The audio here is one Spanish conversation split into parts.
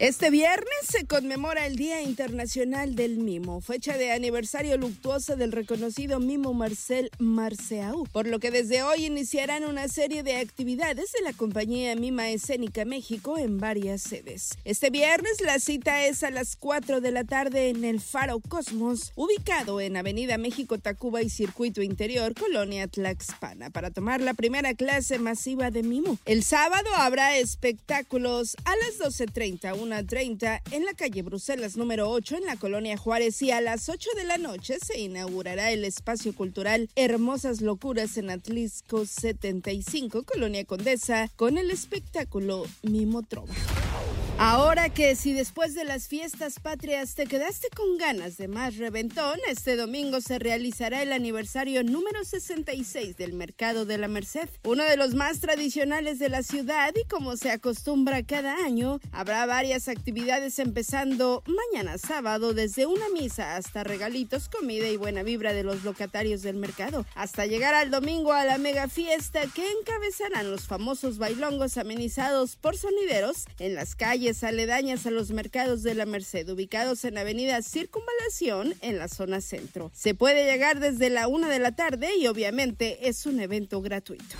Este viernes se conmemora el Día Internacional del Mimo, fecha de aniversario luctuosa del reconocido mimo Marcel Marceau, por lo que desde hoy iniciarán una serie de actividades de la compañía Mima Escénica México en varias sedes. Este viernes la cita es a las 4 de la tarde en el Faro Cosmos, ubicado en Avenida México Tacuba y Circuito Interior, Colonia Tlaxpana, para tomar la primera clase masiva de mimo. El sábado habrá espectáculos a las 12.30 1.30 en la calle Bruselas número 8 en la colonia Juárez y a las 8 de la noche se inaugurará el espacio cultural Hermosas Locuras en Atlisco 75, colonia Condesa, con el espectáculo Mimo Trova. Ahora que si después de las fiestas patrias te quedaste con ganas de más reventón, este domingo se realizará el aniversario número 66 del Mercado de la Merced, uno de los más tradicionales de la ciudad y como se acostumbra cada año, habrá varias actividades empezando mañana sábado desde una misa hasta regalitos, comida y buena vibra de los locatarios del mercado, hasta llegar al domingo a la mega fiesta que encabezarán los famosos bailongos amenizados por sonideros en las calles aledañas a los mercados de la Merced, ubicados en Avenida Circunvalación, en la zona centro. Se puede llegar desde la una de la tarde y obviamente es un evento gratuito.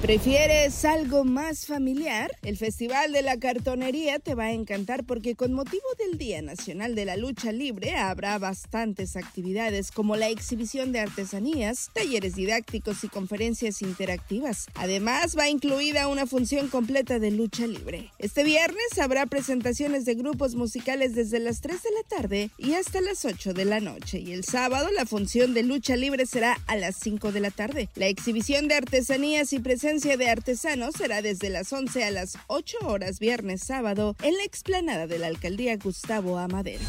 ¿Prefieres algo más familiar? El Festival de la Cartonería te va a encantar porque con motivo del Día Nacional de la Lucha Libre habrá bastantes actividades como la exhibición de artesanías, talleres didácticos y conferencias interactivas. Además va incluida una función completa de lucha libre. Este viernes habrá presentaciones de grupos musicales desde las 3 de la tarde y hasta las 8 de la noche y el sábado la función de lucha libre será a las 5 de la tarde. La exhibición de artesanías y de artesanos será desde las 11 a las 8 horas viernes sábado en la explanada de la alcaldía Gustavo Amadero.